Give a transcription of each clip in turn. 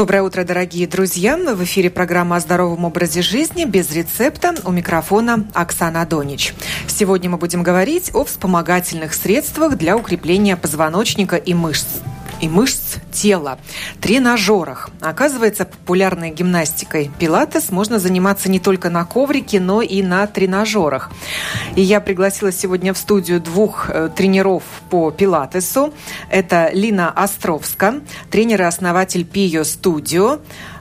Доброе утро, дорогие друзья! В эфире программа о здоровом образе жизни без рецепта. У микрофона Оксана Донич. Сегодня мы будем говорить о вспомогательных средствах для укрепления позвоночника и мышц и мышц тела, тренажерах. Оказывается, популярной гимнастикой пилатес можно заниматься не только на коврике, но и на тренажерах. И я пригласила сегодня в студию двух э, тренеров по пилатесу. Это Лина Островска, тренер и основатель Пио Студио,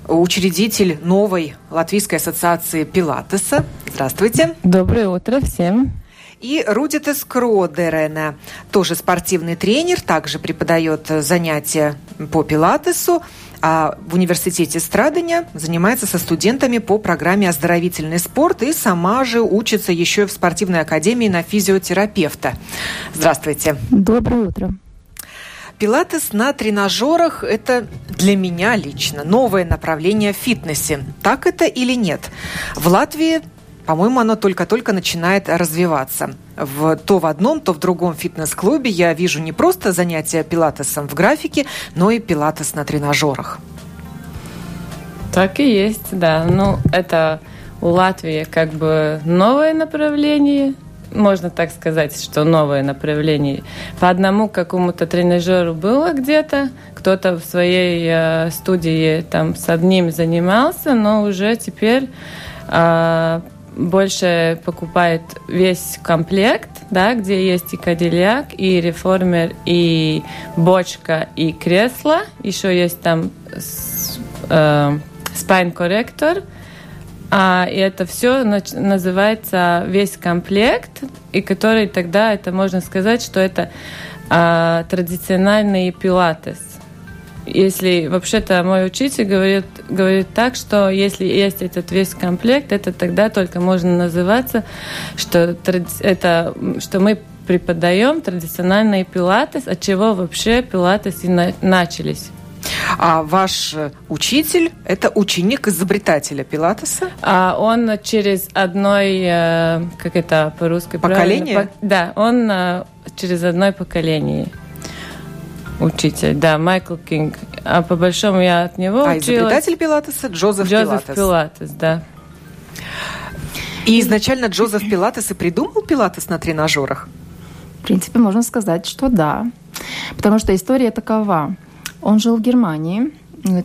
учредитель новой Латвийской ассоциации пилатеса. Здравствуйте. Доброе утро всем. И Рудитес Кродерена, тоже спортивный тренер, также преподает занятия по пилатесу, а в университете Страдания занимается со студентами по программе «Оздоровительный спорт» и сама же учится еще в спортивной академии на физиотерапевта. Здравствуйте. Доброе утро. Пилатес на тренажерах – это для меня лично новое направление в фитнесе. Так это или нет? В Латвии по-моему, оно только-только начинает развиваться. В, то в одном, то в другом фитнес-клубе я вижу не просто занятия пилатесом в графике, но и пилатес на тренажерах. Так и есть, да. Ну, это у Латвии как бы новое направление, можно так сказать, что новое направление. По одному какому-то тренажеру было где-то, кто-то в своей э, студии там с одним занимался, но уже теперь э, больше покупает весь комплект, да, где есть и кадильяк, и реформер, и бочка, и кресло. Еще есть там э, спайн-корректор. А, и это все называется весь комплект, и который тогда, это можно сказать, что это а, традициональный пилатес если вообще-то мой учитель говорит, говорит так, что если есть этот весь комплект, это тогда только можно называться, что, это, что мы преподаем традициональный пилатес, от чего вообще пилатес и на, начались. А ваш учитель – это ученик изобретателя пилатеса? А он через одной, э, как это по-русски? Поколение? По, да, он э, через одно поколение учитель, да, Майкл Кинг. А по большому я от него а училась. изобретатель пилатеса Джозеф, Джозеф Пилатес. Пилатес, да. И изначально Джозеф Пилатес и придумал пилатес на тренажерах? В принципе, можно сказать, что да. Потому что история такова. Он жил в Германии,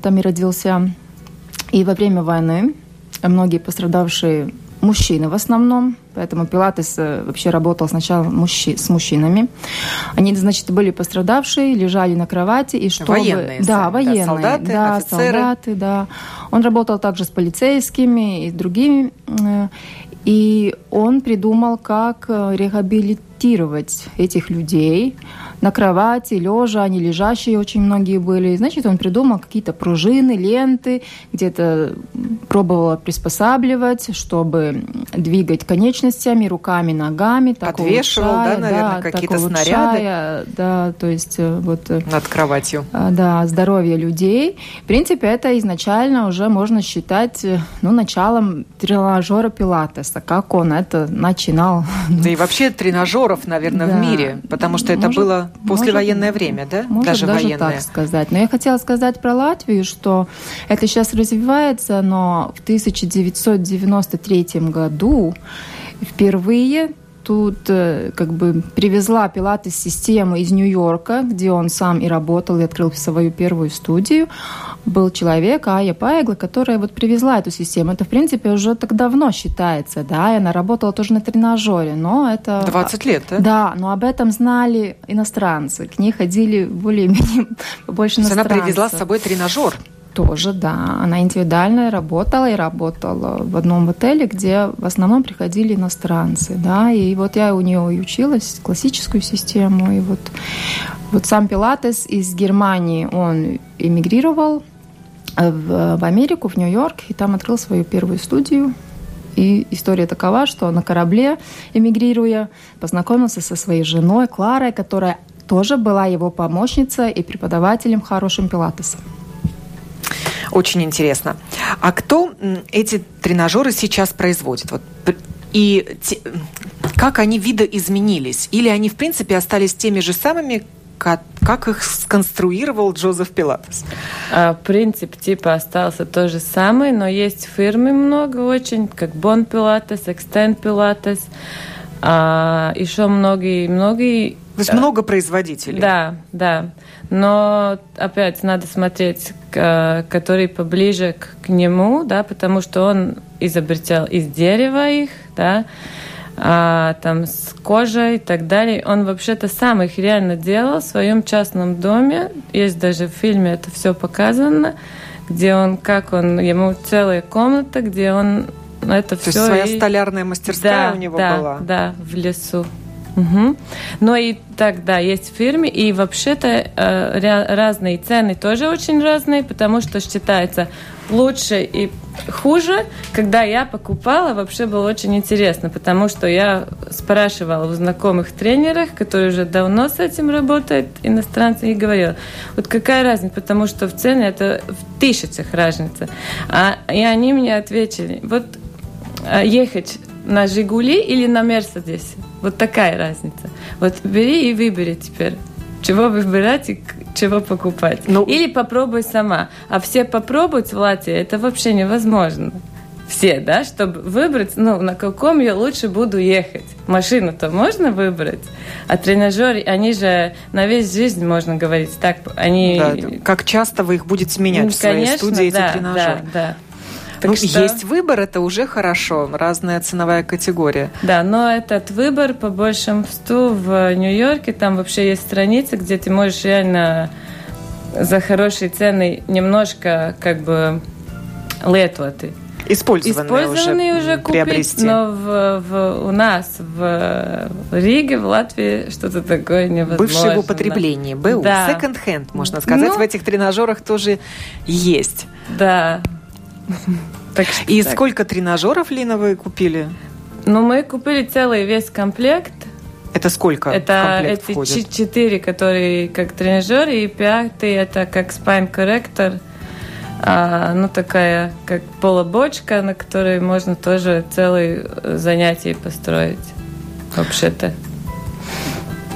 там и родился. И во время войны многие пострадавшие мужчины в основном, поэтому Пилатес э, вообще работал сначала мужчи, с мужчинами. Они, значит, были пострадавшие, лежали на кровати, и чтобы... Военные. Да, военные. Да, солдаты, да, офицеры. солдаты, да. Он работал также с полицейскими и с другими. Э, и он придумал, как э, реабилитировать этих людей, на кровати, лежа, они лежащие очень многие были. Значит, он придумал какие-то пружины, ленты, где-то пробовал приспосабливать, чтобы двигать конечностями, руками, ногами. Так Подвешивал, улучшая, да, наверное, да, какие-то снаряды? Да, то есть э, вот... Э, Над кроватью. А, да, здоровье людей. В принципе, это изначально уже можно считать, э, ну, началом тренажера пилатеса, как он это начинал. Да и вообще тренажеров, наверное, да. в мире, потому что это было Послевоенное может, время, да? Может даже, даже военное. так сказать. Но я хотела сказать про Латвию, что это сейчас развивается, но в 1993 году впервые тут э, как бы привезла пилатес систему из Нью-Йорка, где он сам и работал, и открыл свою первую студию. Был человек, Ая Пайгла, которая вот привезла эту систему. Это, в принципе, уже так давно считается, да, и она работала тоже на тренажере, но это... 20 лет, да? Да, но об этом знали иностранцы. К ней ходили более-менее больше иностранцев. она привезла с собой тренажер. Тоже, да. Она индивидуально работала и работала в одном отеле, где в основном приходили иностранцы, да. И вот я у нее и училась классическую систему. И вот, вот сам Пилатес из Германии, он эмигрировал в, в Америку, в Нью-Йорк, и там открыл свою первую студию. И история такова, что на корабле, эмигрируя, познакомился со своей женой Кларой, которая тоже была его помощницей и преподавателем хорошим пилатесом. Очень интересно. А кто эти тренажеры сейчас производит? Вот и как они видоизменились? Или они, в принципе, остались теми же самыми, Как их сконструировал Джозеф Пилатес? А, принцип типа остался тот же самый, но есть фирмы много очень, как Бон Пилатес, Экстен Пилатес, а, еще многие, многие то есть много производителей. Да, да. Но опять надо смотреть, который поближе к, к нему, да, потому что он изобретал из дерева их, да, а, там с кожей и так далее. Он вообще-то сам их реально делал в своем частном доме. Есть даже в фильме это все показано, где он, как он, ему целая комната, где он это То все. То есть своя и... столярная мастерская да, у него да, была. Да, в лесу. Угу. Но и так, да, есть в фирме, и вообще-то э, разные цены тоже очень разные, потому что считается лучше и хуже. Когда я покупала, вообще было очень интересно, потому что я спрашивала у знакомых тренеров, которые уже давно с этим работают, иностранцы, и говорила, вот какая разница, потому что в цене это в тысячах разница. А, и они мне ответили, вот э, ехать на «Жигули» или на «Мерседесе». Вот такая разница. Вот бери и выбери теперь, чего выбирать и чего покупать. Ну, или попробуй сама. А все попробовать в Латвии это вообще невозможно. Все, да, чтобы выбрать, ну, на каком я лучше буду ехать. Машину-то можно выбрать, а тренажеры, они же на весь жизнь, можно говорить, так, они... Да, как часто вы их будете менять ну, в своей конечно, студии, да, эти тренажеры? Да, да. Так ну, что... есть выбор, это уже хорошо, разная ценовая категория. Да, но этот выбор по большинству в Нью-Йорке, там вообще есть страницы, где ты можешь реально за хорошие цены немножко как бы летувати. Использованные, Использованные уже, уже купить, приобрести. но в, в, у нас в Риге, в Латвии что-то такое невозможно. Бывшее в употреблении, был. Да. Second-hand, можно сказать, ну, в этих тренажерах тоже есть. Да. Так, И так. сколько тренажеров, Лина, вы купили? Ну, мы купили целый весь комплект. Это сколько Это эти входит? четыре, которые как тренажер, и пятый это как спайн корректор. А, ну, такая как полобочка, на которой можно тоже целое занятие построить. Вообще-то.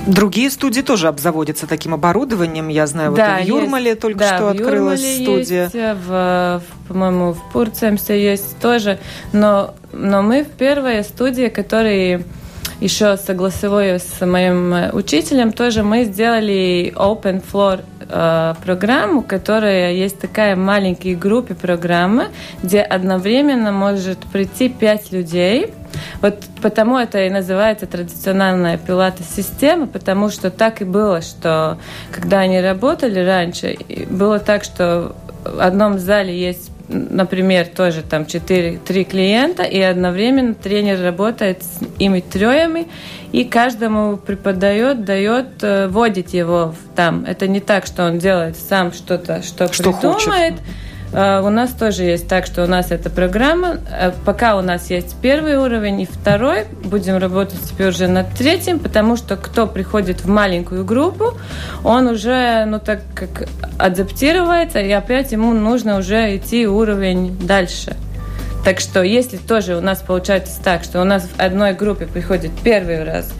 Другие студии тоже обзаводятся таким оборудованием. Я знаю, да, вот в Юрмале есть, только да, что открылась Юрмале студия. Есть, в, в, по-моему, в Пурцемсе есть тоже. Но, но мы в первая студия, которые еще согласовую с моим учителем, тоже мы сделали Open Floor э, программу, которая есть такая маленькая группе программы, где одновременно может прийти пять людей, вот потому это и называется традиционная пилата-система, потому что так и было, что когда они работали раньше, было так, что в одном зале есть например, тоже там 4, 3 клиента, и одновременно тренер работает с ими троями, и каждому преподает, дает, э, вводит его там. Это не так, что он делает сам что-то, что, что придумает. Хочет а, у нас тоже есть так, что у нас эта программа, э, пока у нас есть первый уровень и второй, будем работать теперь уже над третьим, потому что кто приходит в маленькую группу, он уже, ну так как адаптируется, и опять ему нужно уже идти уровень дальше. Так что если тоже у нас получается так, что у нас в одной группе приходит первый раз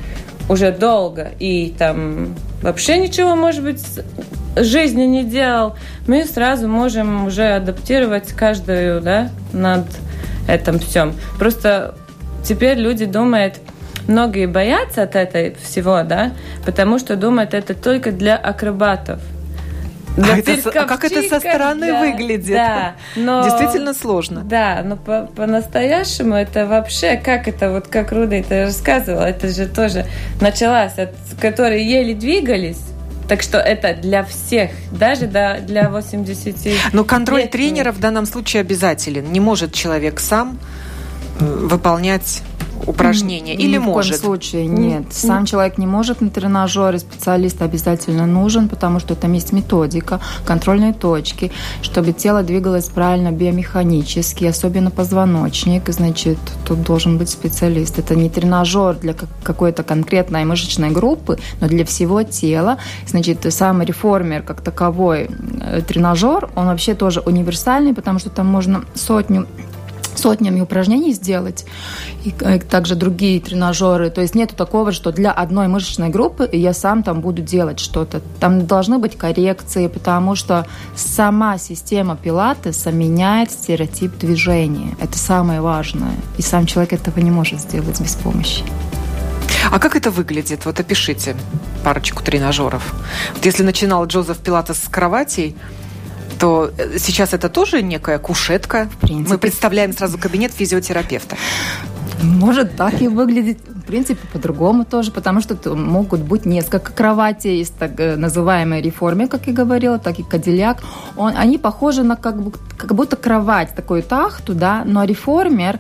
уже долго и там вообще ничего, может быть, жизни не делал, мы сразу можем уже адаптировать каждую, да, над этим всем. Просто теперь люди думают, многие боятся от этого всего, да, потому что думают, это только для акробатов. Для а, это, а как это со стороны да, выглядит? Да, но, Действительно сложно. Да, но по, по-настоящему это вообще, как это, вот как Руда это рассказывала, это же тоже началось, от которые еле двигались, так что это для всех, даже для 80 Но контроль тренера в данном случае обязателен. Не может человек сам э, выполнять упражнения? Или Ни может? в коем случае нет. Сам человек не может на тренажере, специалист обязательно нужен, потому что там есть методика, контрольные точки, чтобы тело двигалось правильно биомеханически, особенно позвоночник, значит, тут должен быть специалист. Это не тренажер для какой-то конкретной мышечной группы, но для всего тела. Значит, сам реформер как таковой э, тренажер, он вообще тоже универсальный, потому что там можно сотню сотнями упражнений сделать, и также другие тренажеры. То есть нету такого, что для одной мышечной группы я сам там буду делать что-то. Там должны быть коррекции, потому что сама система пилатеса меняет стереотип движения. Это самое важное. И сам человек этого не может сделать без помощи. А как это выглядит? Вот опишите парочку тренажеров. Вот если начинал Джозеф Пилатес с кроватей, то э, сейчас это тоже некая кушетка. В принципе. Мы представляем сразу кабинет физиотерапевта. Может так и выглядеть. В принципе, по-другому тоже, потому что могут быть несколько кроватей. Есть так э, называемая реформе, как я говорила, так и кадилляк. Он, они похожи на как, бы, как будто кровать, такой тахту, да, но реформер,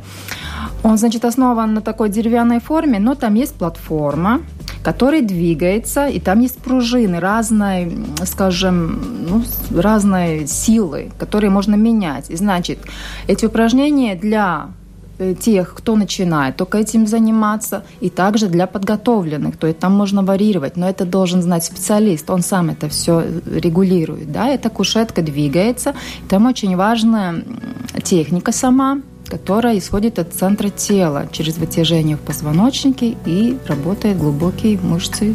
он, значит, основан на такой деревянной форме, но там есть платформа, который двигается, и там есть пружины разной, скажем, ну, разной силы, которые можно менять. И значит, эти упражнения для э, тех, кто начинает только этим заниматься, и также для подготовленных. То есть там можно варьировать, но это должен знать специалист, он сам это все регулирует. Да? Эта кушетка двигается, там очень важная техника сама, которая исходит от центра тела через вытяжение в позвоночнике и работает глубокие мышцы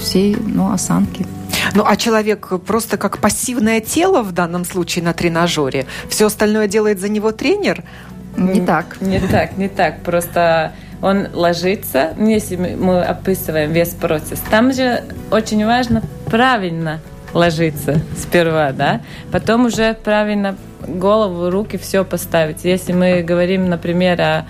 всей ну, осанки. Ну, а человек просто как пассивное тело в данном случае на тренажере? Все остальное делает за него тренер? Не так. Не так, не так. Просто он ложится, если мы описываем весь процесс, там же очень важно правильно ложиться сперва, да, потом уже правильно голову, руки, все поставить. Если мы говорим, например, о,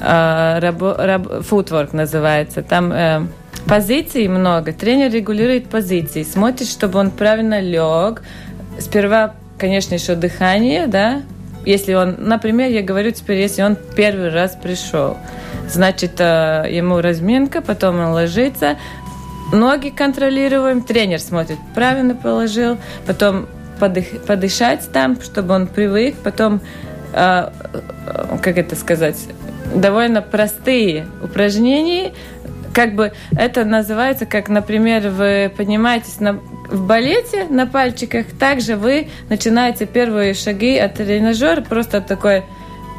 о рабо, называется, там э, позиций много, тренер регулирует позиции, смотрит, чтобы он правильно лег. Сперва, конечно, еще дыхание, да, если он, например, я говорю теперь, если он первый раз пришел, значит, э, ему разминка, потом он ложится, ноги контролируем, тренер смотрит, правильно положил, потом подых, подышать там, чтобы он привык, потом, э, как это сказать, довольно простые упражнения, как бы это называется, как, например, вы поднимаетесь на, в балете на пальчиках, также вы начинаете первые шаги от тренажера, просто такой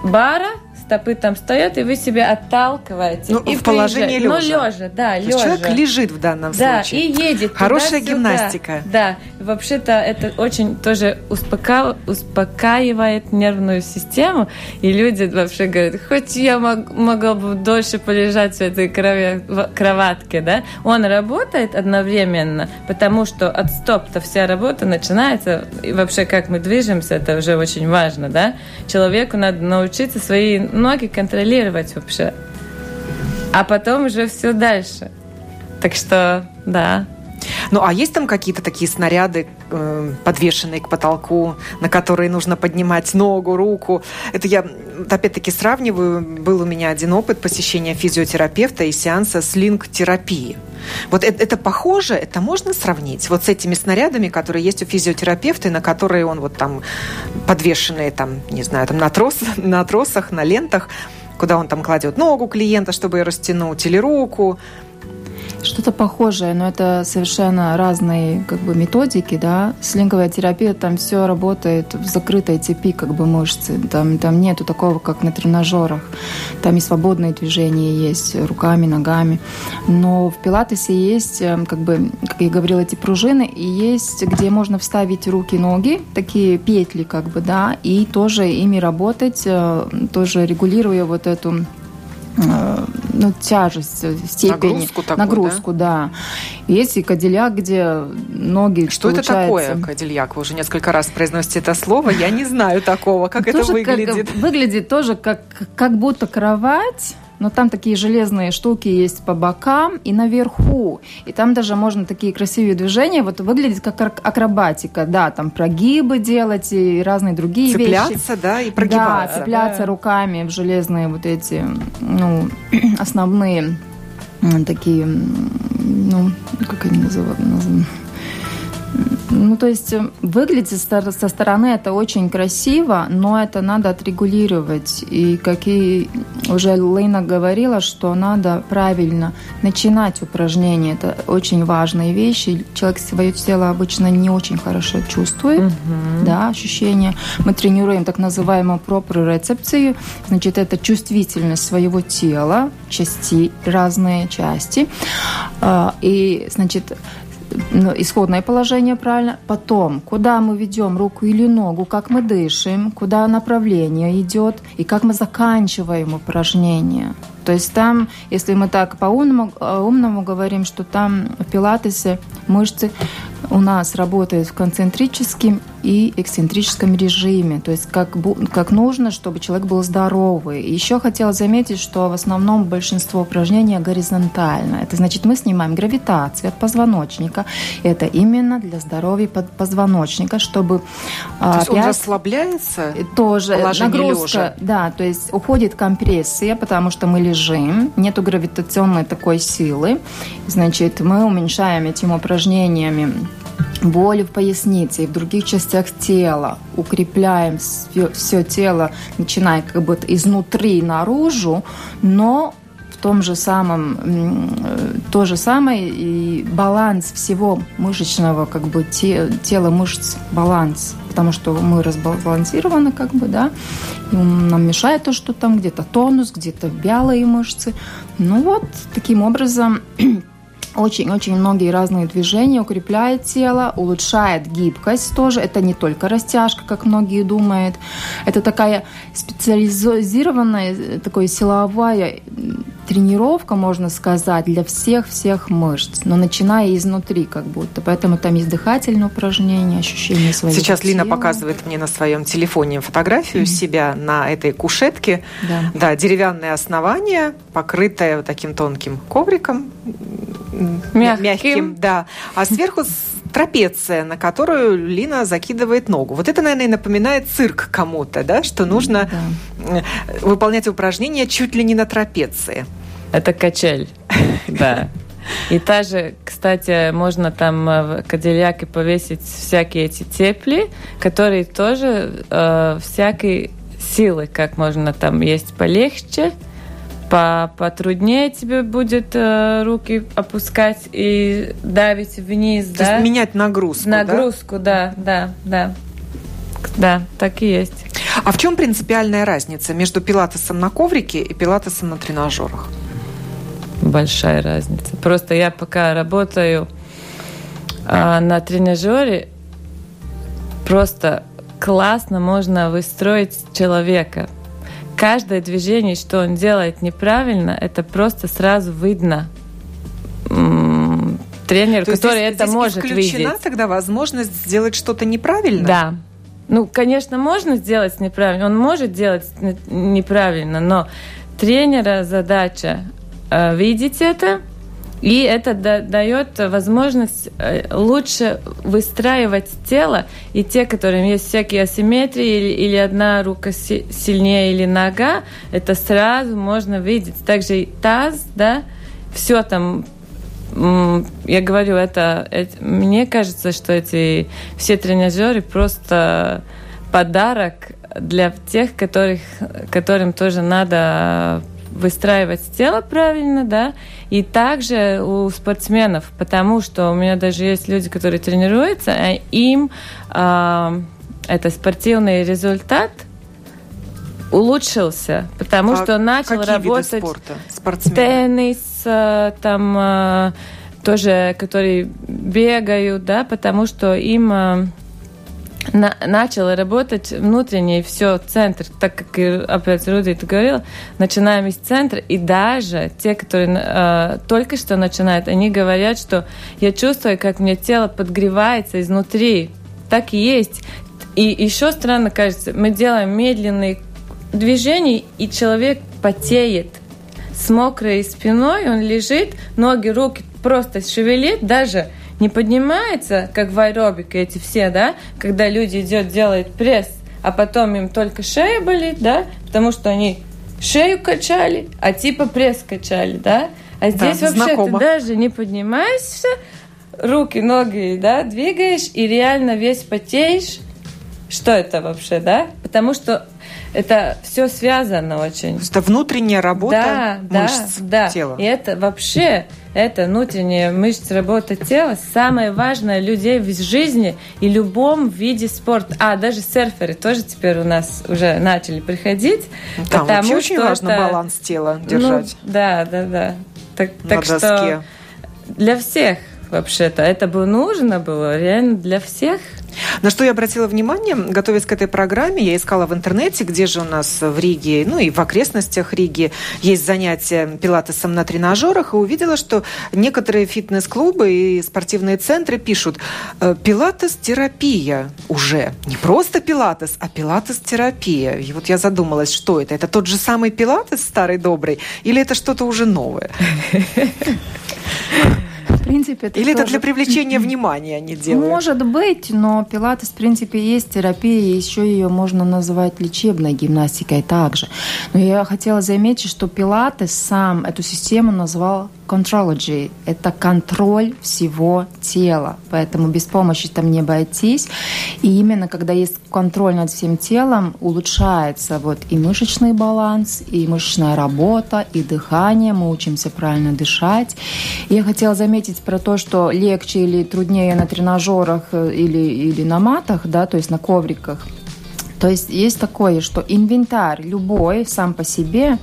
бара, стопы там стоят, и вы себя отталкиваете. Ну, и в положении лежа. Ну, лежа, да, лежа. Человек лежит в данном да, случае. и едет. Хорошая гимнастика. Да, вообще-то это очень тоже успока... успокаивает нервную систему, и люди вообще говорят, хоть я мог, могла бы дольше полежать в этой кроватке, да, он работает одновременно, потому что от стоп-то вся работа начинается, и вообще как мы движемся, это уже очень важно, да, человеку надо научиться свои ноги контролировать вообще. А потом уже все дальше. Так что, да. Ну, а есть там какие-то такие снаряды, э, подвешенные к потолку, на которые нужно поднимать ногу, руку? Это я, опять-таки, сравниваю. Был у меня один опыт посещения физиотерапевта и сеанса слинг-терапии. Вот это, это похоже, это можно сравнить вот с этими снарядами, которые есть у физиотерапевта, и на которые он вот там подвешенные, там, не знаю, там на, трос, на тросах, на лентах, куда он там кладет ногу клиента, чтобы ее растянуть, или руку. Что-то похожее, но это совершенно разные как бы, методики, да. Слинговая терапия, там все работает в закрытой цепи как бы мышцы. Там, там нету такого, как на тренажерах. Там и свободные движения есть руками, ногами. Но в пилатесе есть, эм, как бы, как я говорила, эти пружины, и есть, где можно вставить руки, ноги, такие петли, как бы, да, и тоже ими работать, э, тоже регулируя вот эту Э, ну, тяжесть, э, степень, нагрузку, такую, нагрузку да? да. Есть и кадильяк, где ноги Что получается... это такое, кадильяк? Вы уже несколько раз произносите это слово, я не знаю такого, как это выглядит. Выглядит тоже как, как будто кровать, но там такие железные штуки есть по бокам и наверху. И там даже можно такие красивые движения, вот выглядит как акробатика, да, там прогибы делать и разные другие цепляться, вещи. Цепляться, да, и прогибаться. Да, цепляться да. руками в железные вот эти, ну, основные такие, ну, как они называют, Ну, то есть э, выглядит со стороны это очень красиво, но это надо отрегулировать. И как и уже Лейна говорила, что надо правильно начинать упражнения. Это очень важные вещи. Человек свое тело обычно не очень хорошо чувствует, угу. да, ощущения. Мы тренируем так называемую проприорецепцию, значит, это чувствительность своего тела, части, разные части. А, и, значит, исходное положение, правильно. Потом, куда мы ведем руку или ногу, как мы дышим, куда направление идет и как мы заканчиваем упражнение. То есть там, если мы так по-умному умному говорим, что там в пилатесе мышцы у нас работают в концентрическом и эксцентрическом режиме, то есть как, как нужно, чтобы человек был здоровый. И еще хотела заметить, что в основном большинство упражнений горизонтально. Это значит, мы снимаем гравитацию от позвоночника. Это именно для здоровья позвоночника, чтобы... То есть опять, он расслабляется? Тоже нагрузка, лежа. да, то есть уходит компрессия, потому что мы лежим, нету гравитационной такой силы. Значит, мы уменьшаем этим упражнениями боли в пояснице и в других частях тела, укрепляем все, все тело, начиная как бы изнутри наружу, но в том же самом, то же самое и баланс всего мышечного, как бы те, тела мышц, баланс, потому что мы разбалансированы, как бы, да, и нам мешает то, что там где-то тонус, где-то вялые мышцы. Ну вот, таким образом очень-очень многие разные движения, укрепляет тело, улучшает гибкость тоже. Это не только растяжка, как многие думают. Это такая специализированная, такая силовая тренировка, можно сказать, для всех-всех мышц, но начиная изнутри как будто. Поэтому там есть дыхательные упражнения, ощущение своего Сейчас тела. Лина показывает мне на своем телефоне фотографию mm-hmm. себя на этой кушетке. Да. да, деревянное основание, покрытое вот таким тонким ковриком, мягким, мягким да. А сверху трапеция, на которую Лина закидывает ногу. Вот это, наверное, напоминает цирк кому-то, да, что нужно да. выполнять упражнения чуть ли не на трапеции. Это качель, да. И также, кстати, можно там в Кадильяке повесить всякие эти тепли, которые тоже э, всякой силы, как можно там есть полегче, по потруднее тебе будет э, руки опускать и давить вниз, То да? есть менять нагрузку, Нагрузку, да? да, да, да. Да, так и есть. А в чем принципиальная разница между пилатесом на коврике и пилатесом на тренажерах? Большая разница. Просто я пока работаю а, на тренажере, просто классно можно выстроить человека каждое движение, что он делает неправильно, это просто сразу видно тренер, То который здесь, это здесь может видеть. тогда возможность сделать что-то неправильно? Да. Ну, конечно, можно сделать неправильно, он может делать неправильно, но тренера задача э, видеть это, и это дает возможность э, лучше выстраивать тело, и те, которым есть всякие асимметрии, или, или одна рука сильнее, или нога, это сразу можно видеть. Также и таз, да, все там я говорю, это, это мне кажется, что эти все тренажеры просто подарок для тех, которых, которым тоже надо выстраивать тело правильно, да, и также у спортсменов, потому что у меня даже есть люди, которые тренируются, а им э, это спортивный результат улучшился, потому а что начал работать теннис, э, там э, тоже, которые бегают, да, потому что им э, на, начало работать внутренний все центр, так как опять Руди это говорила, начинаем из центра, и даже те, которые э, только что начинают, они говорят, что я чувствую, как мне тело подгревается изнутри. Так и есть. И еще странно кажется, мы делаем медленные движения, и человек потеет с мокрой спиной, он лежит, ноги, руки просто шевелит, даже не поднимается, как в аэробике эти все, да, когда люди идет, делают пресс, а потом им только шея болит, да, потому что они шею качали, а типа пресс качали, да, а здесь да, вообще знакомо. ты даже не поднимаешься, руки, ноги, да, двигаешь и реально весь потеешь, что это вообще, да? Потому что это все связано очень. Это внутренняя работа да, мышц да, да. тела. И это вообще, это внутренняя мышца работа тела, самое важное людей в жизни и любом виде спорта. А, даже серферы тоже теперь у нас уже начали приходить. Там вообще очень важно это... баланс тела ну, держать. Ну, да, да, да. Так, На так доске. что для всех вообще-то. Это бы нужно было реально для всех. На что я обратила внимание, готовясь к этой программе, я искала в интернете, где же у нас в Риге, ну и в окрестностях Риги есть занятия пилатесом на тренажерах, и увидела, что некоторые фитнес-клубы и спортивные центры пишут «Э, пилатес-терапия уже. Не просто пилатес, а пилатес-терапия. И вот я задумалась, что это? Это тот же самый пилатес старый добрый или это что-то уже новое? принципе, это Или тоже... это для привлечения внимания они делают? Может быть, но пилатес, в принципе, есть терапия, еще ее можно называть лечебной гимнастикой также. Но я хотела заметить, что пилатес сам эту систему назвал contrology. Это контроль всего тела. Поэтому без помощи там не обойтись. И именно когда есть контроль над всем телом, улучшается вот и мышечный баланс, и мышечная работа, и дыхание. Мы учимся правильно дышать. Я хотела заметить про то, что легче или труднее на тренажерах э, или, или на матах, да, то есть на ковриках. То есть есть такое, что инвентарь любой сам по себе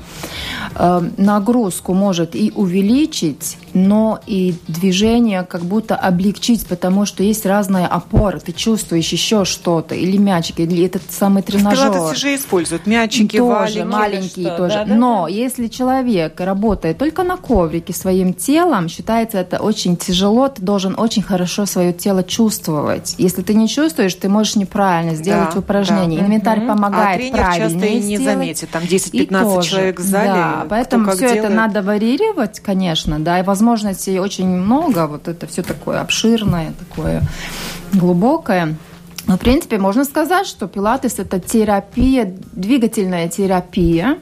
э, нагрузку может и увеличить, но и движение как будто облегчить, потому что есть разные опоры. Ты чувствуешь еще что-то, или мячик, или этот самый тренажер. В Пилатесе же используют мячики, тоже, валенки. маленькие что, тоже. да, да, но да. если человек работает только на коврике своим телом, считается это очень тяжело, ты должен очень хорошо свое тело чувствовать. Если ты не чувствуешь, ты можешь неправильно сделать Да, упражнение. да. Инвентарь Мгм. помогает А тренер часто правильнее и не сделать. заметит. Там И 10-15 тоже, человек в зале. Да, поэтому все это делает. надо варьировать, конечно, да, и возможностей очень много, вот это все такое обширное, такое глубокое. Но, в принципе, можно сказать, что пилатес – это терапия, двигательная терапия,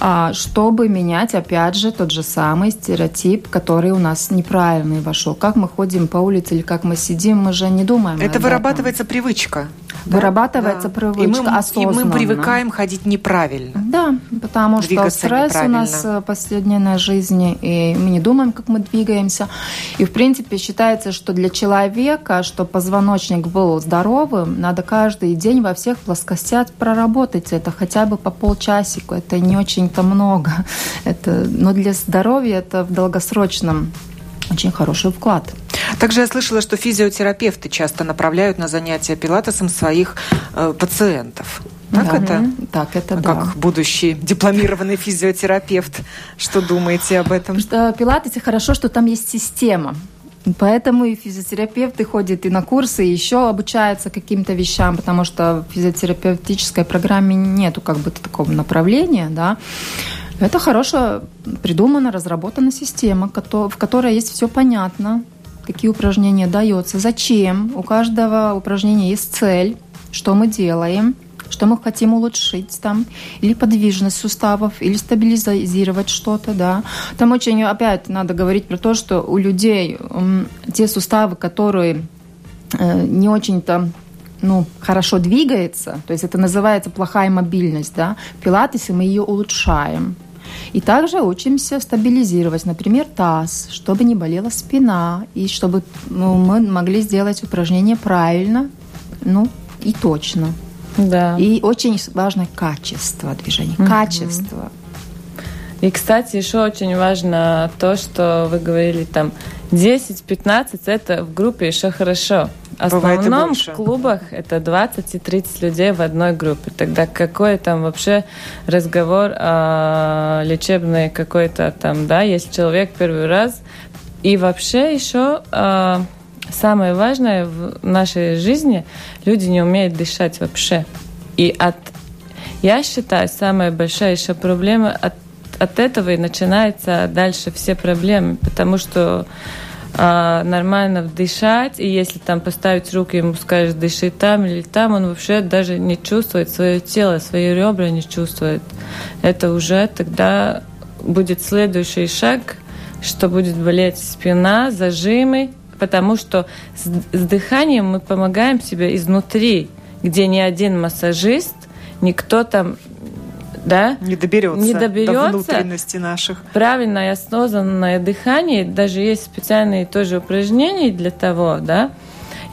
а, чтобы менять, опять же, тот же самый стереотип, который у нас неправильный вошел. Как мы ходим по улице или как мы сидим, мы же не думаем Это вырабатывается привычка. Да? Вырабатывается Да. привычка и мы, И мы осознанно. привыкаем ходить неправильно. Да, потому что стресс у нас э, последний на жизни, и мы не думаем, как мы двигаемся. И, в принципе, считается, что для человека, чтобы позвоночник был здоровым, надо каждый день во всех плоскостях проработать это хотя бы по полчасика. Это не очень-то много. Это, но для здоровья это в долгосрочном очень хороший вклад. Также я слышала, что физиотерапевты часто направляют на занятия пилатесом своих э, пациентов. Так Да. это? Так, это А да. Как будущий дипломированный физиотерапевт, что думаете об этом? Потому что пилатесе хорошо, что там есть система. Поэтому и физиотерапевты ходят и на курсы, и еще обучаются каким-то вещам, потому что в физиотерапевтической программе нету как бы такого направления, да. Это хорошая придумана, разработана система, в которой есть все понятно, какие упражнения дается, зачем. У каждого упражнения есть цель, что мы делаем, что мы хотим улучшить там, или подвижность суставов, или стабилизировать что-то, да. Там очень, опять, надо говорить про то, что у людей те суставы, которые э, не очень-то ну, хорошо двигается, то есть это называется плохая мобильность, да, в пилатесе мы ее улучшаем. И также учимся стабилизировать, например, таз, чтобы не болела спина, и чтобы ну, мы могли сделать упражнение правильно, ну, и точно. Да. И очень важно качество движения, качество. И, кстати, еще очень важно то, что вы говорили там 10-15 это в группе еще хорошо. Основном в клубах это 20 и 30 людей в одной группе. Тогда какой там вообще разговор о лечебной какой-то там, да, если человек первый раз. И вообще еще а, самое важное в нашей жизни, люди не умеют дышать вообще. И от, я считаю, самая большая еще проблема от, от этого и начинаются дальше все проблемы, потому что нормально дышать, и если там поставить руки, ему скажешь, дыши там или там, он вообще даже не чувствует свое тело, свои ребра не чувствует. Это уже тогда будет следующий шаг, что будет болеть спина, зажимы, потому что с, с дыханием мы помогаем себе изнутри, где ни один массажист, никто там да? Не доберется, не доберется до внутренности наших. Правильное осознанное дыхание, даже есть специальные тоже упражнения для того, да?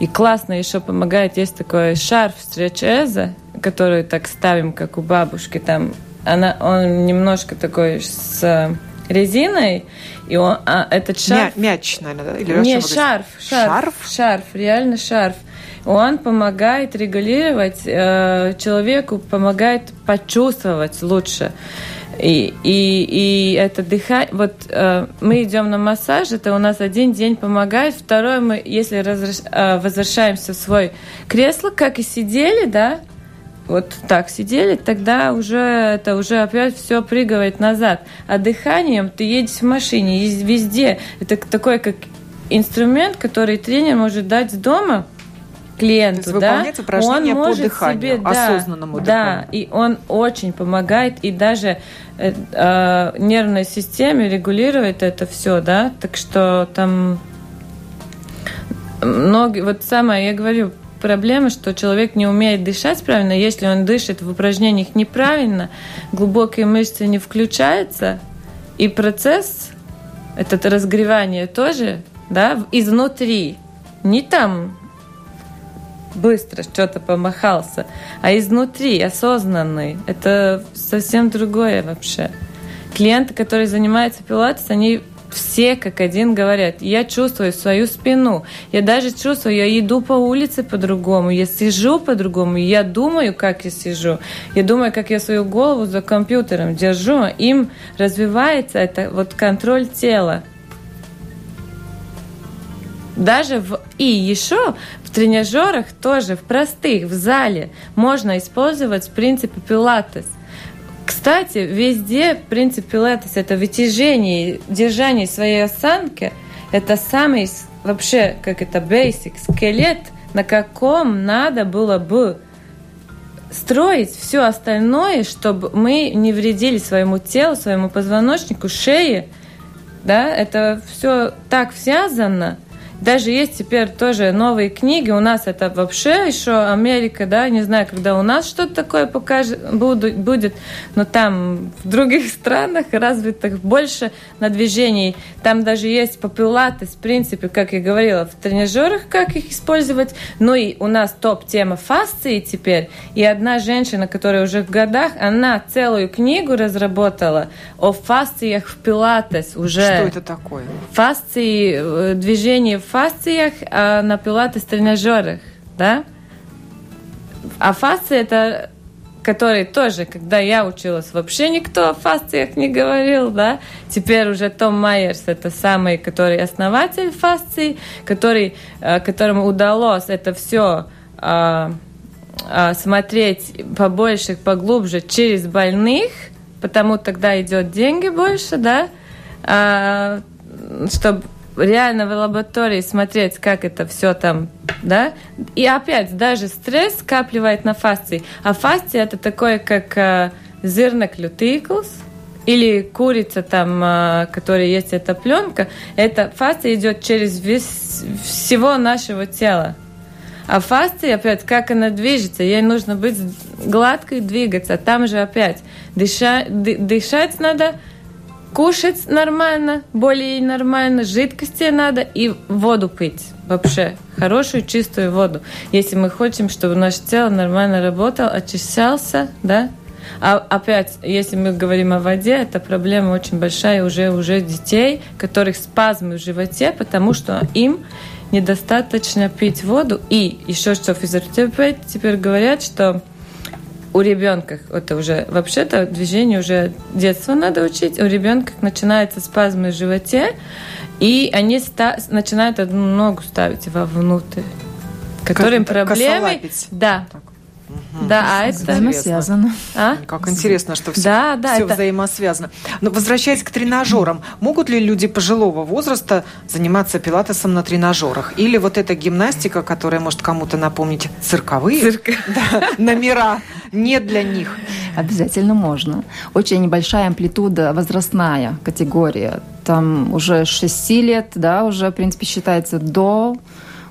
И классно еще помогает, есть такой шарф стречеза, который так ставим, как у бабушки, там, она, он немножко такой с резиной, и он, а, этот шарф... Мя мяч, наверное, да? Или Не, шарф, шарф, шарф, шарф, реально шарф. Он помогает регулировать э, человеку, помогает почувствовать лучше. И, и, и это дыхание, вот э, мы идем на массаж, это у нас один день помогает, второй мы, если разреш, э, возвращаемся в свой кресло, как и сидели, да, вот так сидели, тогда уже это уже опять все прыгает назад. А дыханием ты едешь в машине, везде. Это такой как инструмент, который тренер может дать дома клиенту, да, он может дыханию, себе, да, осознанному да, дыханию. и он очень помогает, и даже э, э, нервной системе регулирует это все, да, так что там многие, вот самое, я говорю, проблема, что человек не умеет дышать правильно, если он дышит в упражнениях неправильно, глубокие мышцы не включаются, и процесс, этот разгревание тоже, да, изнутри, не там быстро что-то помахался, а изнутри осознанный. Это совсем другое вообще. Клиенты, которые занимаются пилатес, они все как один говорят, я чувствую свою спину, я даже чувствую, я иду по улице по-другому, я сижу по-другому, я думаю, как я сижу, я думаю, как я свою голову за компьютером держу, им развивается это вот контроль тела. Даже в... И еще тренажерах тоже, в простых, в зале, можно использовать принципы пилатес. Кстати, везде принцип пилатес – это вытяжение, держание своей осанки. Это самый вообще, как это, basic, скелет, на каком надо было бы строить все остальное, чтобы мы не вредили своему телу, своему позвоночнику, шее. Да, это все так связано – даже есть теперь тоже новые книги. У нас это вообще еще Америка, да, не знаю, когда у нас что-то такое покажет, будет, но там в других странах развитых больше на движении. Там даже есть популаты, в принципе, как я говорила, в тренажерах, как их использовать. Ну и у нас топ-тема фасции теперь. И одна женщина, которая уже в годах, она целую книгу разработала о фасциях в пилатес уже. Что это такое? Фасции, э, движение в фасциях, а на пилатес тренажерах, да? А фасции это который тоже, когда я училась, вообще никто о фасциях не говорил, да. Теперь уже Том Майерс, это самый, который основатель фасций, который, э, которому удалось это все а, а, смотреть побольше, поглубже через больных, потому тогда идет деньги больше, да, а, чтобы реально в лаборатории смотреть, как это все там, да. И опять, даже стресс скапливает на фасции. А фасция это такое, как э, зернок лютиклс, или курица там, э, которая есть эта пленка, эта фасция идет через весь, всего нашего тела. А фасция, опять, как она движется, ей нужно быть гладкой, двигаться. Там же опять дыша, дышать надо, кушать нормально, более нормально, жидкости надо и воду пить. Вообще, хорошую чистую воду. Если мы хотим, чтобы наше тело нормально работало, очищался, да, а опять, если мы говорим о воде, это проблема очень большая уже уже детей, которых спазмы в животе, потому что им недостаточно пить воду. И еще что физиотерапевты теперь говорят, что у ребенка это уже вообще-то движение уже детство надо учить. У ребенка начинается спазмы в животе, и они ста- начинают одну ногу ставить вовнутрь. Которым проблемы... Да. Так. Угу. Да, а это взаимосвязано. А? Как интересно, что все, да, да, все это... взаимосвязано. Но возвращаясь к тренажерам, могут ли люди пожилого возраста заниматься пилатесом на тренажерах? Или вот эта гимнастика, которая может кому-то напомнить цирковые Цирк. да, номера, не для них? Обязательно можно. Очень небольшая амплитуда, возрастная категория. Там уже 6 лет, да, уже, в принципе, считается до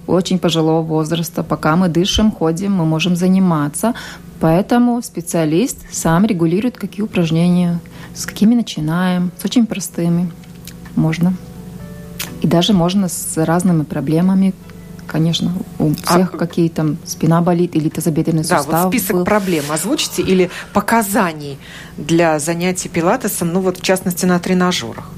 очень пожилого возраста. Пока мы дышим, ходим, мы можем заниматься. Поэтому специалист сам регулирует, какие упражнения, с какими начинаем, с очень простыми. Можно. И даже можно с разными проблемами, конечно, у а всех а... какие там спина болит или тазобедренный да, сустав. Вот список был. проблем озвучите или показаний для занятий пилатесом, ну вот в частности на тренажерах.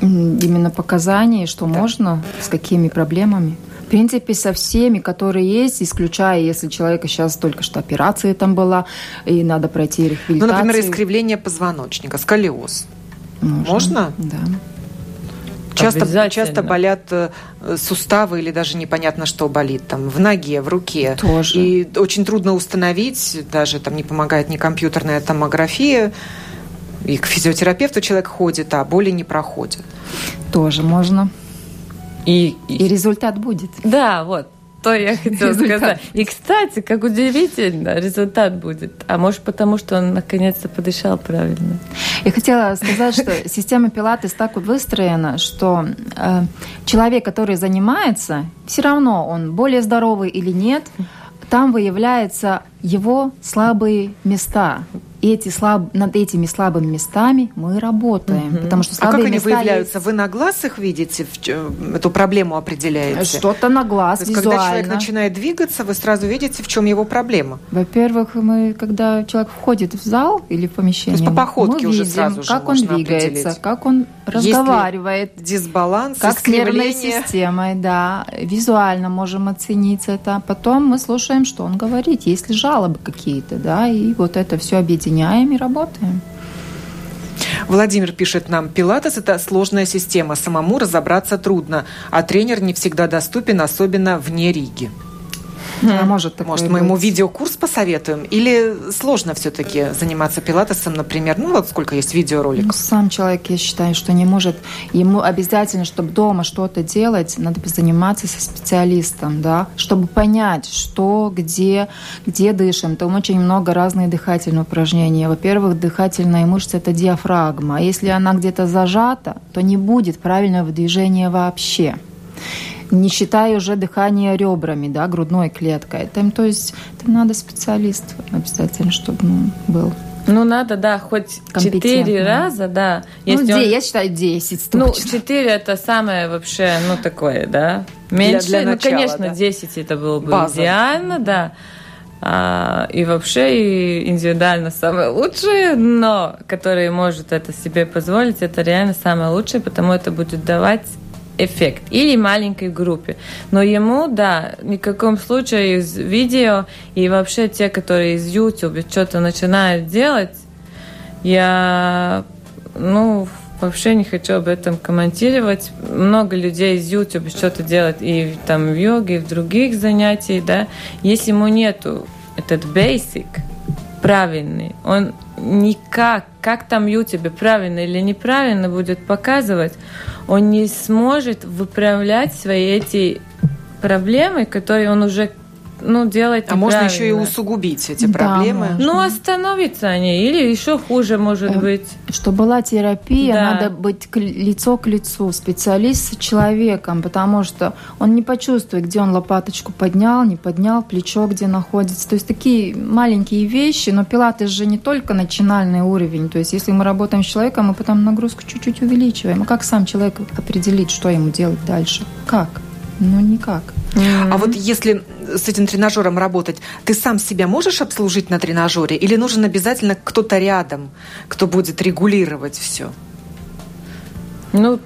Именно показания, что да. можно, с какими проблемами. В принципе, со всеми, которые есть, исключая, если человека сейчас только что операция там была, и надо пройти рехабилитацию. Ну, например, искривление позвоночника, сколиоз. Можно? Можно? Да. Часто, часто болят э, суставы или даже непонятно, что болит там в ноге, в руке. Тоже. И очень трудно установить, даже там не помогает ни компьютерная томография, и к физиотерапевту человек ходит, а боли не проходят. Тоже можно. И, и... результат будет. Да, вот что я хотела результат. сказать. И, кстати, как удивительно, результат будет. А может, потому что он наконец-то подышал правильно. Я хотела сказать, что система Пилатес так выстроена, что э, человек, который занимается, все равно он более здоровый или нет, там выявляются его слабые места эти слаб... над этими слабыми местами мы работаем. Угу. Потому что слабые а как они выявляются? Есть... Вы на глаз их видите, эту проблему определяете? Что-то на глаз, То есть, визуально. Когда человек начинает двигаться, вы сразу видите, в чем его проблема. Во-первых, мы, когда человек входит в зал или в помещение, То есть по походке мы уже видим, сразу же как он двигается, как он разговаривает. Есть дисбаланс, как с нервной системой, да. Визуально можем оценить это. Потом мы слушаем, что он говорит. Есть ли жалобы какие-то, да, и вот это все объединяется объединяем и работаем. Владимир пишет нам, пилатес – это сложная система, самому разобраться трудно, а тренер не всегда доступен, особенно вне Риги. А может, может мы ему видеокурс посоветуем? Или сложно все-таки заниматься пилатесом, например? Ну, вот сколько есть видеороликов. Ну, сам человек, я считаю, что не может. Ему обязательно, чтобы дома что-то делать, надо заниматься со специалистом, да, чтобы понять, что, где, где дышим. Там очень много разных дыхательных упражнений. Во-первых, дыхательная мышца – это диафрагма. А если она где-то зажата, то не будет правильного движения вообще не считая уже дыхание ребрами, да, грудной клеткой. Там, то есть там надо специалист обязательно, чтобы ну, был. Ну, надо, да, хоть четыре раза, да. Ну, Если ну, он... я считаю, десять Ну, четыре это самое вообще, ну, такое, да. Меньше, для, для начала, ну, конечно, да? 10 это было бы База. идеально, да. А, и вообще и индивидуально самое лучшее, но которые может это себе позволить, это реально самое лучшее, потому это будет давать эффект или маленькой группе. Но ему, да, ни в каком случае из видео и вообще те, которые из YouTube что-то начинают делать, я, ну, вообще не хочу об этом комментировать. Много людей из YouTube что-то делают и там в йоге, и в других занятиях, да. Если ему нету этот basic правильный, он никак, как там YouTube правильно или неправильно будет показывать, он не сможет выправлять свои эти проблемы, которые он уже ну, делать А можно еще и усугубить эти да, проблемы. Можно. Ну, остановиться они, или еще хуже может э, быть. Что была терапия, да. надо быть к, лицо к лицу, специалист с человеком, потому что он не почувствует, где он лопаточку поднял, не поднял, плечо где находится. То есть такие маленькие вещи, но пилаты же не только начинальный уровень. То есть если мы работаем с человеком, мы потом нагрузку чуть-чуть увеличиваем. А как сам человек определить, что ему делать дальше? Как? Ну, никак. Mm-hmm. А вот если с этим тренажером работать, ты сам себя можешь обслужить на тренажере или нужен обязательно кто-то рядом, кто будет регулировать все? Ну,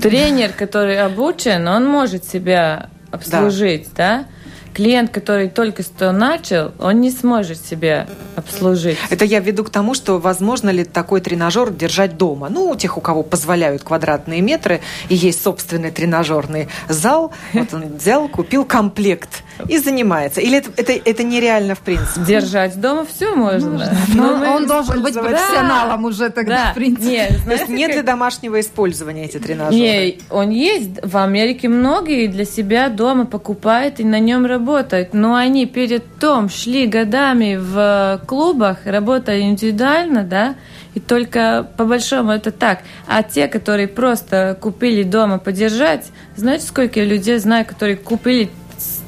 тренер, который обучен, он может себя обслужить, да? да? Клиент, который только что начал, он не сможет себя обслужить. Это я веду к тому, что возможно ли такой тренажер держать дома. Ну, у тех, у кого позволяют квадратные метры, и есть собственный тренажерный зал. Вот он взял, купил комплект и занимается. Или это, это, это нереально в принципе? Держать дома все можно. можно. Но, Но он должен быть профессионалом да. уже тогда, да. в принципе. Нет, знаете, То есть нет как... для домашнего использования эти тренажеры? Нет, он есть. В Америке многие для себя дома покупают и на нем работают работают, но они перед том шли годами в клубах, работая индивидуально, да, и только по большому это так. А те, которые просто купили дома подержать, знаете, сколько я людей знаю, которые купили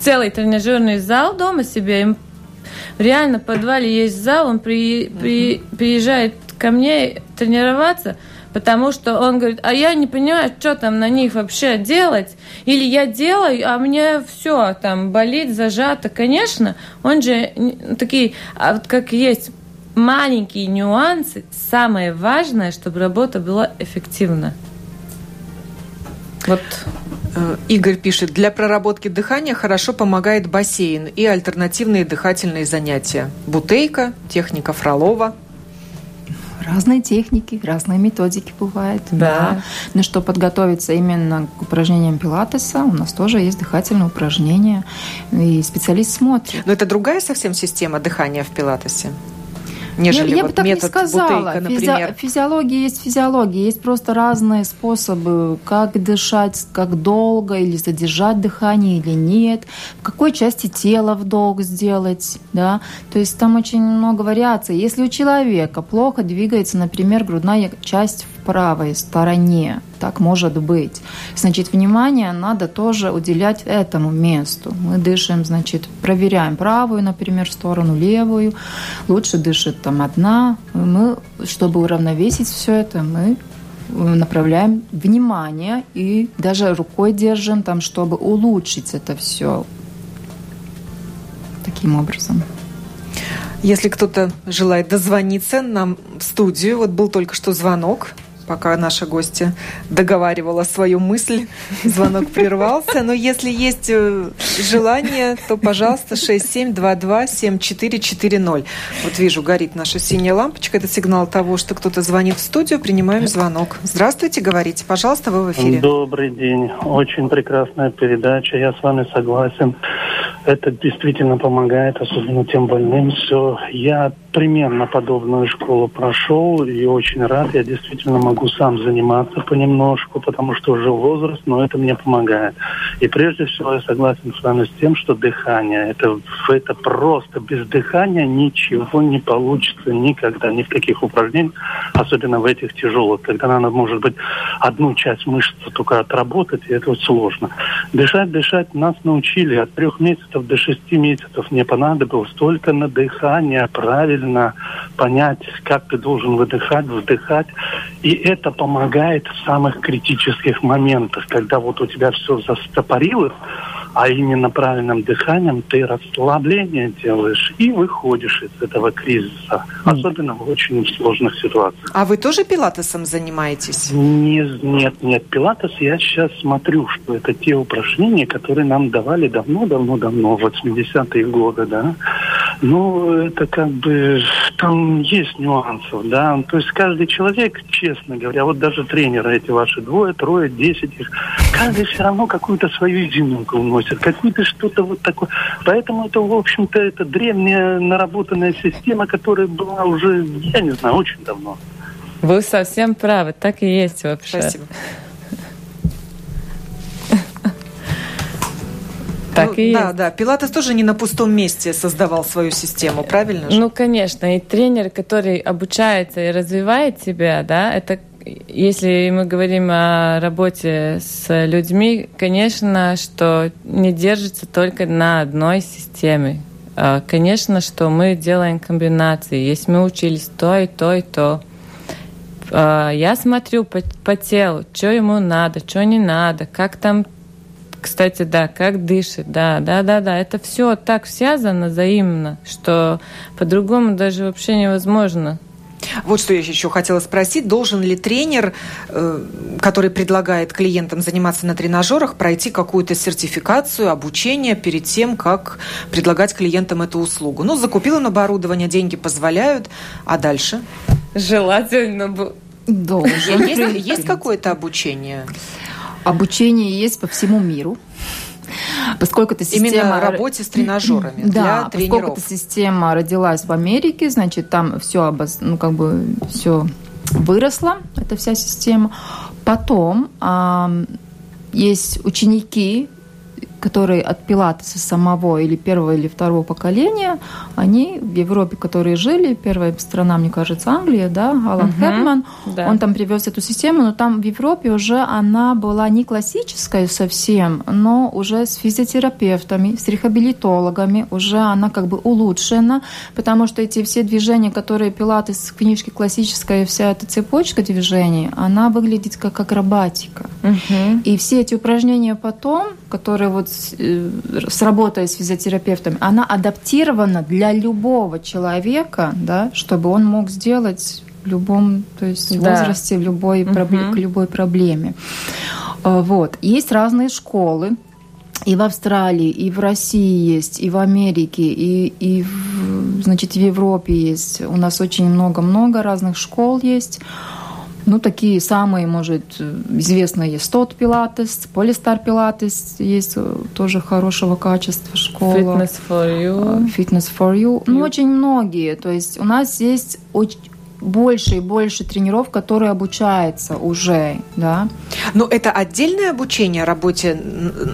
целый тренажерный зал дома себе, им реально в подвале есть зал, он при, при, приезжает ко мне тренироваться, потому что он говорит, а я не понимаю, что там на них вообще делать, или я делаю, а мне все там болит, зажато. Конечно, он же такие, а вот как есть маленькие нюансы, самое важное, чтобы работа была эффективна. Вот э, Игорь пишет, для проработки дыхания хорошо помогает бассейн и альтернативные дыхательные занятия. Бутейка, техника Фролова. Разные техники, разные методики бывают. Да. да. Но что подготовиться именно к упражнениям пилатеса, у нас тоже есть дыхательные упражнения, и специалист смотрит. Но это другая совсем система дыхания в пилатесе? Нежели я, я вот бы так метод не сказала. бутейка, например. Физи- физиология есть физиология. Есть просто разные способы, как дышать, как долго, или задержать дыхание, или нет. В какой части тела вдох сделать, да. То есть там очень много вариаций. Если у человека плохо двигается, например, грудная часть в правой стороне, так может быть. Значит, внимание надо тоже уделять этому месту. Мы дышим, значит, проверяем правую, например, сторону, левую. Лучше дышит там одна. Мы, чтобы уравновесить все это, мы направляем внимание и даже рукой держим там, чтобы улучшить это все таким образом. Если кто-то желает дозвониться нам в студию, вот был только что звонок, пока наша гостья договаривала свою мысль. Звонок прервался. Но если есть э, желание, то, пожалуйста, 6722-7440. Вот вижу, горит наша синяя лампочка. Это сигнал того, что кто-то звонит в студию. Принимаем звонок. Здравствуйте, говорите. Пожалуйста, вы в эфире. Добрый день. Очень прекрасная передача. Я с вами согласен. Это действительно помогает, особенно тем больным. Все. Я примерно подобную школу прошел и очень рад. Я действительно могу сам заниматься понемножку, потому что уже возраст, но это мне помогает. И прежде всего я согласен с вами с тем, что дыхание, это, это просто без дыхания ничего не получится никогда, ни в каких упражнениях, особенно в этих тяжелых, когда надо, может быть, одну часть мышц только отработать, и это вот сложно. Дышать, дышать нас научили от трех месяцев до шести месяцев мне понадобилось только на дыхание правильно понять, как ты должен выдыхать, вдыхать. И это помогает в самых критических моментах, когда вот у тебя все застопорилось, а именно правильным дыханием ты расслабление делаешь и выходишь из этого кризиса, особенно в очень сложных ситуациях. А вы тоже пилатесом занимаетесь? Нет, нет, нет. Пилатес я сейчас смотрю, что это те упражнения, которые нам давали давно-давно-давно, в 80-е годы, да. Ну, это как бы, там есть нюансов, да. То есть каждый человек, честно говоря, вот даже тренеры эти ваши двое, трое, десять их, каждый все равно какую-то свою изюминку вносит, какую-то что-то вот такое. Поэтому это, в общем-то, это древняя наработанная система, которая была уже, я не знаю, очень давно. Вы совсем правы, так и есть вообще. Спасибо. Так ну, и да, есть. да. Пилатес тоже не на пустом месте создавал свою систему, правильно же? Ну, конечно. И тренер, который обучается и развивает себя, да, это если мы говорим о работе с людьми, конечно, что не держится только на одной системе. А, конечно, что мы делаем комбинации. Если мы учились то и то и то, а, я смотрю по, по телу, что ему надо, что не надо, как там кстати, да, как дышит, да, да, да, да. Это все так связано взаимно, что по-другому даже вообще невозможно. Вот что я еще хотела спросить. Должен ли тренер, э, который предлагает клиентам заниматься на тренажерах, пройти какую-то сертификацию, обучение перед тем, как предлагать клиентам эту услугу? Ну, закупил он оборудование, деньги позволяют, а дальше? Желательно бы. Должен. Есть, есть какое-то обучение? Обучение есть по всему миру. Поскольку эта система... Именно работе с тренажерами да, для тренеров. поскольку эта система родилась в Америке, значит, там все, обоз... ну, как бы все выросло, эта вся система. Потом а, есть ученики которые от пилатеса самого или первого или второго поколения, они в Европе, которые жили, первая страна, мне кажется, Англия, да, Алан угу, Херман, да. он там привез эту систему, но там в Европе уже она была не классическая совсем, но уже с физиотерапевтами, с рехабилитологами, уже она как бы улучшена, потому что эти все движения, которые пилатес в книжке классическая, вся эта цепочка движений, она выглядит как акробатика. Угу. И все эти упражнения потом, которые вот Э, с работой с физиотерапевтами, она адаптирована для любого человека, да, чтобы он мог сделать в любом то есть, да. возрасте, в любой, угу. проблем, к любой проблеме. Э, вот. Есть разные школы, и в Австралии, и в России есть, и в Америке, и, и в, значит, в Европе есть. У нас очень много-много разных школ есть. Ну, такие самые, может, известные есть тот пилатес, полистар пилатес, есть э, тоже хорошего качества школа. Fitness for you. Э, fitness for you. Ну, очень многие. То есть у нас есть очень больше и больше тренеров, которые обучаются уже, да. Но это отдельное обучение работе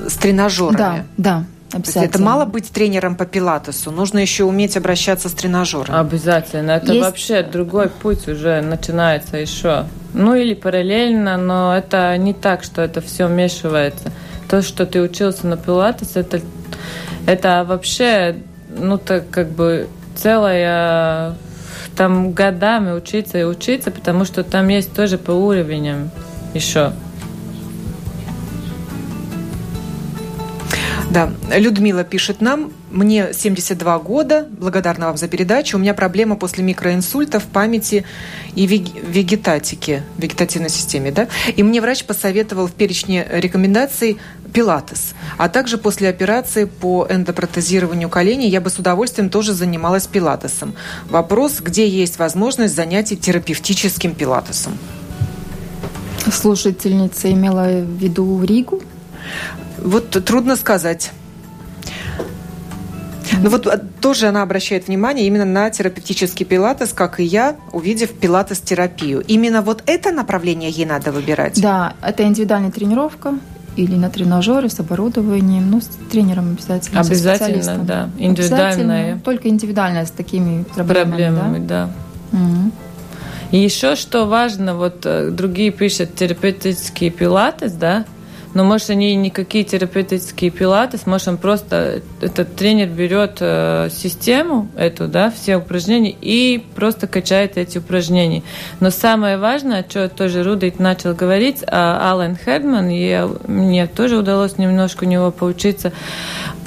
с тренажерами? Да, да. Обязательно. Это мало быть тренером по пилатесу, нужно еще уметь обращаться с тренажером. Обязательно. Это Есть... вообще другой путь уже начинается еще. Ну или параллельно, но это не так, что это все вмешивается. То, что ты учился на пилатес, это, это вообще, ну так как бы целая там годами учиться и учиться, потому что там есть тоже по уровням еще. Да, Людмила пишет нам, мне 72 года, благодарна вам за передачу. У меня проблема после микроинсульта в памяти и вегетатике, вегетативной системе, да? И мне врач посоветовал в перечне рекомендаций пилатес. А также после операции по эндопротезированию коленей я бы с удовольствием тоже занималась пилатесом. Вопрос, где есть возможность занятий терапевтическим пилатесом? Слушательница имела в виду Ригу? Вот трудно сказать. Ну вот а, тоже она обращает внимание именно на терапевтический пилатес, как и я, увидев пилатес-терапию. Именно вот это направление ей надо выбирать? Да, это индивидуальная тренировка или на тренажере с оборудованием, ну, с тренером обязательно. Обязательно, да. Индивидуальная. Только индивидуальная с такими проблемами. Проблемами, да. да. Угу. И еще что важно, вот э, другие пишут терапевтический пилатес, да, но, может, они никакие терапевтические пилаты, может, он просто, этот тренер берет э, систему эту, да, все упражнения и просто качает эти упражнения. Но самое важное, что тоже Рудейт начал говорить, а Алан Хедман, и мне тоже удалось немножко у него поучиться,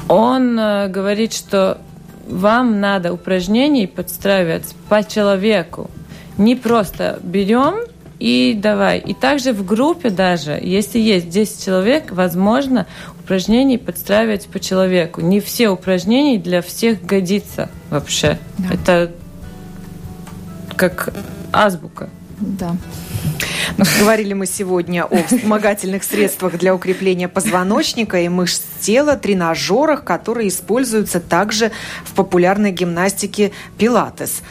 он э, говорит, что вам надо упражнений подстраивать по человеку. Не просто берем и давай. И также в группе даже, если есть 10 человек, возможно упражнений подстраивать по человеку. Не все упражнения для всех годится вообще. Да. Это как азбука. Да. Ну, говорили мы сегодня о вспомогательных средствах для укрепления позвоночника и мышц тела, тренажерах, которые используются также в популярной гимнастике пилатес.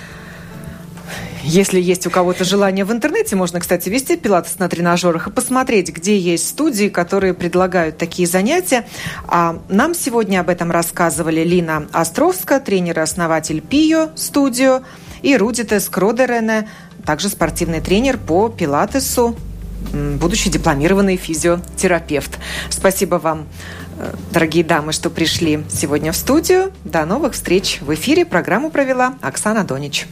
Если есть у кого-то желание в интернете, можно, кстати, вести пилатес на тренажерах и посмотреть, где есть студии, которые предлагают такие занятия. А нам сегодня об этом рассказывали Лина Островска, тренер и основатель Пио студио, и Рудите Скродерене, также спортивный тренер по пилатесу, будущий дипломированный физиотерапевт. Спасибо вам, э, дорогие дамы, что пришли сегодня в студию. До новых встреч в эфире. Программу провела Оксана Донич.